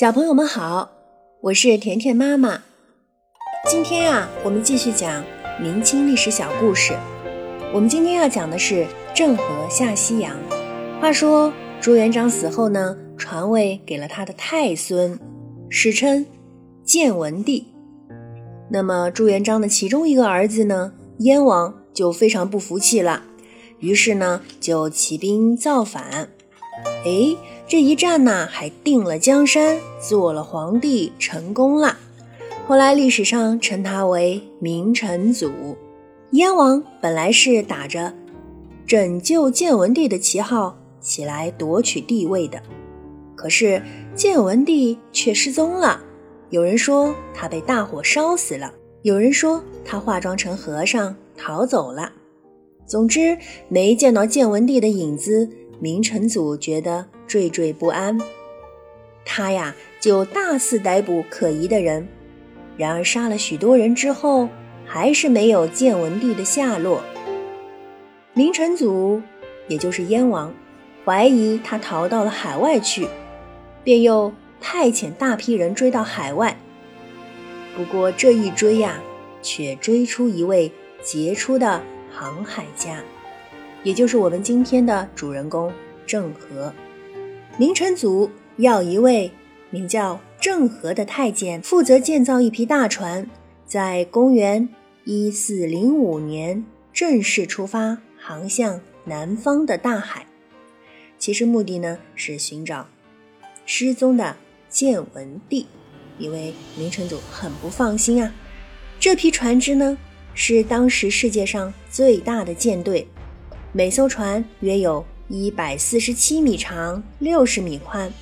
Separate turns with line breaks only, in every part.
小朋友们好，我是甜甜妈妈。今天啊，我们继续讲明清历史小故事。我们今天要讲的是郑和下西洋。话说朱元璋死后呢，传位给了他的太孙，史称建文帝。那么朱元璋的其中一个儿子呢，燕王就非常不服气了，于是呢就起兵造反。哎，这一战呢，还定了江山，做了皇帝，成功了。后来历史上称他为明成祖。燕王本来是打着拯救建文帝的旗号起来夺取帝位的，可是建文帝却失踪了。有人说他被大火烧死了，有人说他化妆成和尚逃走了。总之，没见到建文帝的影子。明成祖觉得惴惴不安，他呀就大肆逮捕可疑的人。然而杀了许多人之后，还是没有建文帝的下落。明成祖，也就是燕王，怀疑他逃到了海外去，便又派遣大批人追到海外。不过这一追呀，却追出一位杰出的航海家。也就是我们今天的主人公郑和，明成祖要一位名叫郑和的太监负责建造一批大船，在公元一四零五年正式出发，航向南方的大海。其实目的呢是寻找失踪的建文帝，因为明成祖很不放心啊。这批船只呢是当时世界上最大的舰队。每艘船约有一百四十七米长，六十米宽。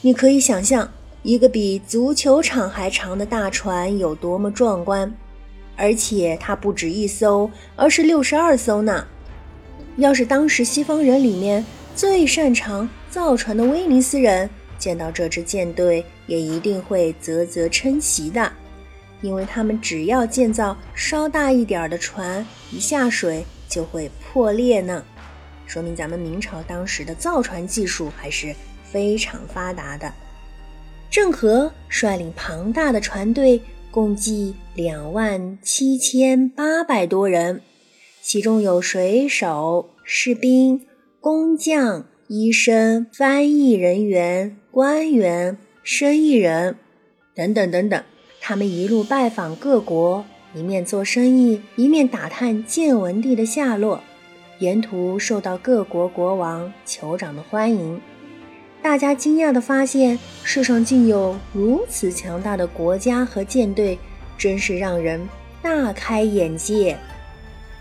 你可以想象，一个比足球场还长的大船有多么壮观。而且它不止一艘，而是六十二艘呢。要是当时西方人里面最擅长造船的威尼斯人见到这支舰队，也一定会啧啧称奇的，因为他们只要建造稍大一点的船，一下水。就会破裂呢，说明咱们明朝当时的造船技术还是非常发达的。郑和率领庞大的船队，共计两万七千八百多人，其中有水手、士兵、工匠、医生、翻译人员、官员、生意人等等等等。他们一路拜访各国。一面做生意，一面打探建文帝的下落，沿途受到各国国王、酋长的欢迎。大家惊讶地发现，世上竟有如此强大的国家和舰队，真是让人大开眼界。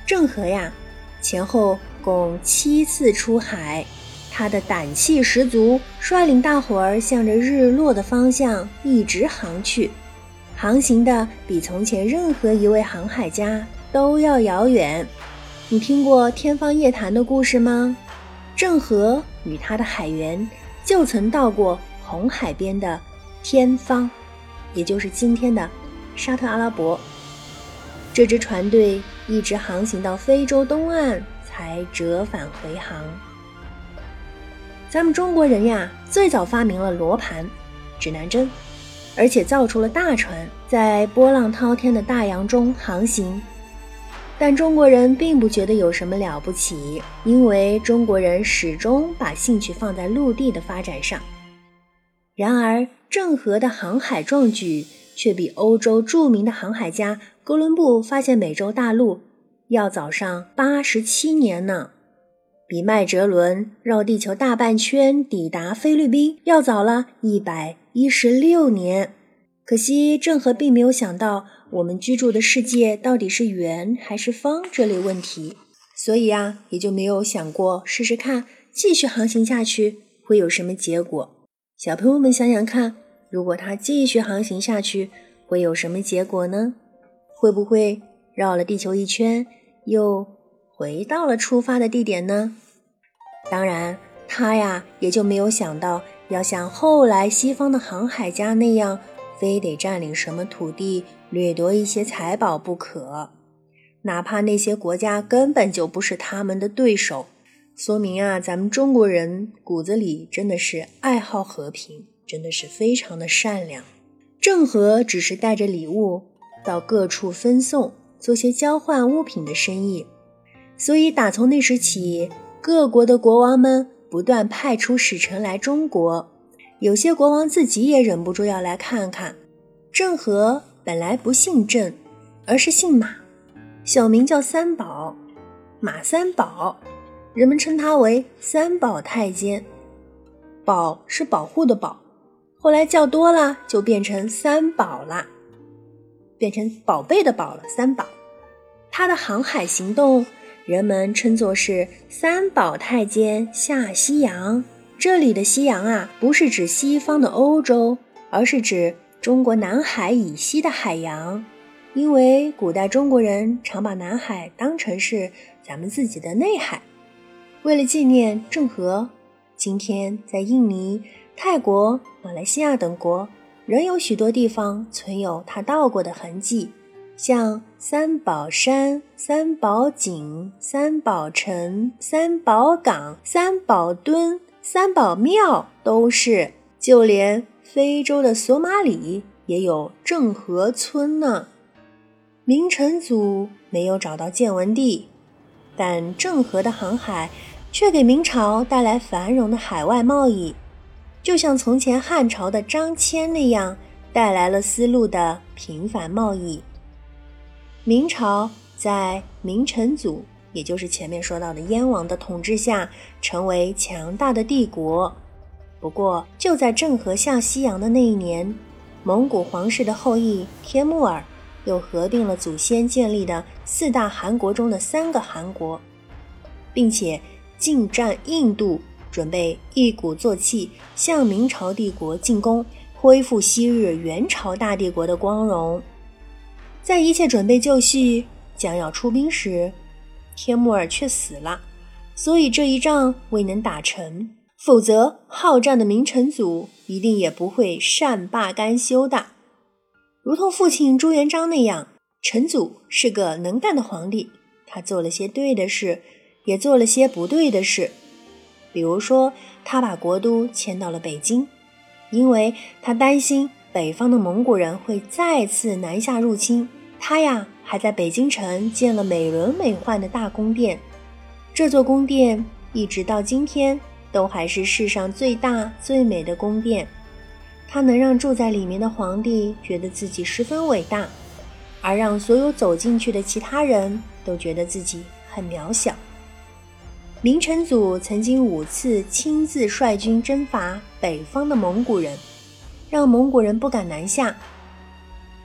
郑和呀，前后共七次出海，他的胆气十足，率领大伙儿向着日落的方向一直航去。航行的比从前任何一位航海家都要遥远。你听过天方夜谭的故事吗？郑和与他的海员就曾到过红海边的天方，也就是今天的沙特阿拉伯。这支船队一直航行到非洲东岸，才折返回航。咱们中国人呀，最早发明了罗盘、指南针。而且造出了大船，在波浪滔天的大洋中航行，但中国人并不觉得有什么了不起，因为中国人始终把兴趣放在陆地的发展上。然而，郑和的航海壮举却比欧洲著名的航海家哥伦布发现美洲大陆要早上八十七年呢，比麦哲伦绕地球大半圈抵达菲律宾要早了一百。一十六年，可惜郑和并没有想到我们居住的世界到底是圆还是方这类问题，所以啊，也就没有想过试试看继续航行下去会有什么结果。小朋友们想想看，如果他继续航行下去会有什么结果呢？会不会绕了地球一圈又回到了出发的地点呢？当然，他呀也就没有想到。要像后来西方的航海家那样，非得占领什么土地、掠夺一些财宝不可，哪怕那些国家根本就不是他们的对手。说明啊，咱们中国人骨子里真的是爱好和平。真的是非常的善良。郑和只是带着礼物到各处分送，做些交换物品的生意。所以打从那时起，各国的国王们不断派出使臣来中国。有些国王自己也忍不住要来看看。郑和本来不姓郑，而是姓马，小名叫三宝，马三宝。人们称他为三宝太监，宝是保护的宝，后来叫多了就变成三宝了，变成宝贝的宝了。三宝，他的航海行动，人们称作是三宝太监下西洋。这里的西洋啊，不是指西方的欧洲，而是指中国南海以西的海洋，因为古代中国人常把南海当成是咱们自己的内海。为了纪念郑和，今天在印尼、泰国、马来西亚等国，仍有许多地方存有他到过的痕迹，像三宝山、三宝井、三宝城、三宝港、三宝墩、三宝庙，都是。就连非洲的索马里也有郑和村呢。明成祖没有找到建文帝，但郑和的航海。却给明朝带来繁荣的海外贸易，就像从前汉朝的张骞那样，带来了丝路的频繁贸易。明朝在明成祖，也就是前面说到的燕王的统治下，成为强大的帝国。不过，就在郑和下西洋的那一年，蒙古皇室的后裔帖木儿又合并了祖先建立的四大汗国中的三个汗国，并且。进占印度，准备一鼓作气向明朝帝国进攻，恢复昔日元朝大帝国的光荣。在一切准备就绪、将要出兵时，帖木儿却死了，所以这一仗未能打成。否则，好战的明成祖一定也不会善罢甘休的。如同父亲朱元璋那样，成祖是个能干的皇帝，他做了些对的事。也做了些不对的事，比如说，他把国都迁到了北京，因为他担心北方的蒙古人会再次南下入侵。他呀，还在北京城建了美轮美奂的大宫殿，这座宫殿一直到今天都还是世上最大最美的宫殿。它能让住在里面的皇帝觉得自己十分伟大，而让所有走进去的其他人都觉得自己很渺小。明成祖曾经五次亲自率军征伐北方的蒙古人，让蒙古人不敢南下。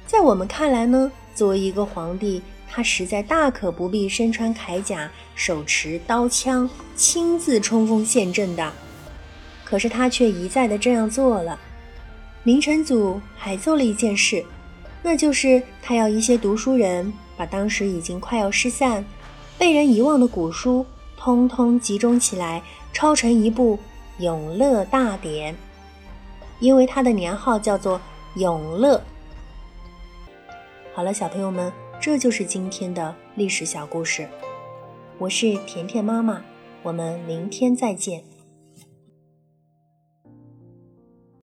在我们看来呢，作为一个皇帝，他实在大可不必身穿铠甲、手持刀枪、亲自冲锋陷阵的。可是他却一再的这样做了。明成祖还做了一件事，那就是他要一些读书人把当时已经快要失散、被人遗忘的古书。通通集中起来，抄成一部《永乐大典》，因为他的年号叫做永乐。好了，小朋友们，这就是今天的历史小故事。我是甜甜妈妈，我们明天再见。